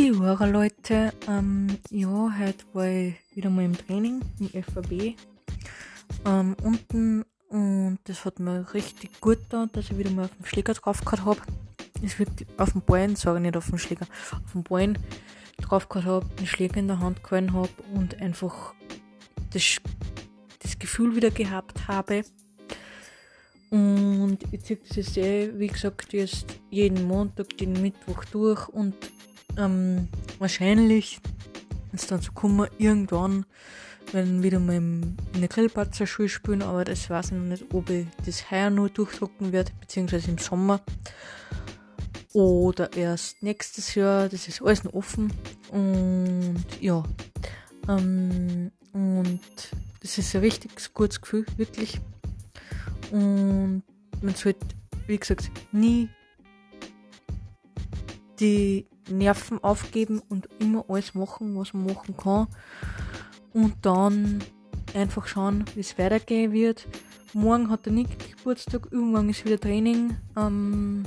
Hallo Leute, ähm, ja, heute war ich wieder mal im Training im FAB ähm, unten und das hat mir richtig gut getan, dass ich wieder mal auf dem Schläger drauf gehabt habe. Es wird auf dem Bein, ich nicht auf dem Schläger, auf dem Bein drauf gehabt habe, den Schläger in der Hand gehalten habe und einfach das, das Gefühl wieder gehabt habe. Und ich ziehe das jetzt eh, wie gesagt, jetzt jeden Montag, den Mittwoch durch und ähm, wahrscheinlich ist dann so kommen irgendwann, wenn wieder mal in der Grillplatzer Schule spielen, aber das weiß ich noch nicht, ob ich das heuer nur durchdrucken werde, beziehungsweise im Sommer. Oder erst nächstes Jahr, das ist alles noch offen. Und ja, ähm, und das ist ein richtig gutes Gefühl, wirklich. Und man sollte, wie gesagt, nie die Nerven aufgeben und immer alles machen, was man machen kann. Und dann einfach schauen, wie es weitergehen wird. Morgen hat der Nick Geburtstag, irgendwann ist wieder Training. Ähm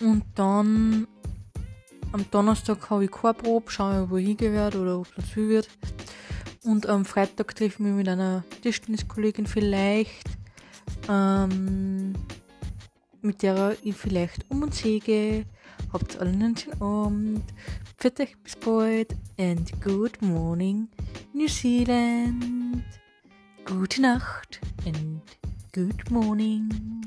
und dann am Donnerstag habe ich keine Probe, schaue ich, wo ich oder ob es viel wird. Und am Freitag treffe ich mich mit einer Tischtenniskollegin vielleicht. Ähm mit der ich vielleicht um und säge. Habt alle einen schönen Abend. Für euch bis bald and good morning New Zealand. Gute Nacht and good morning.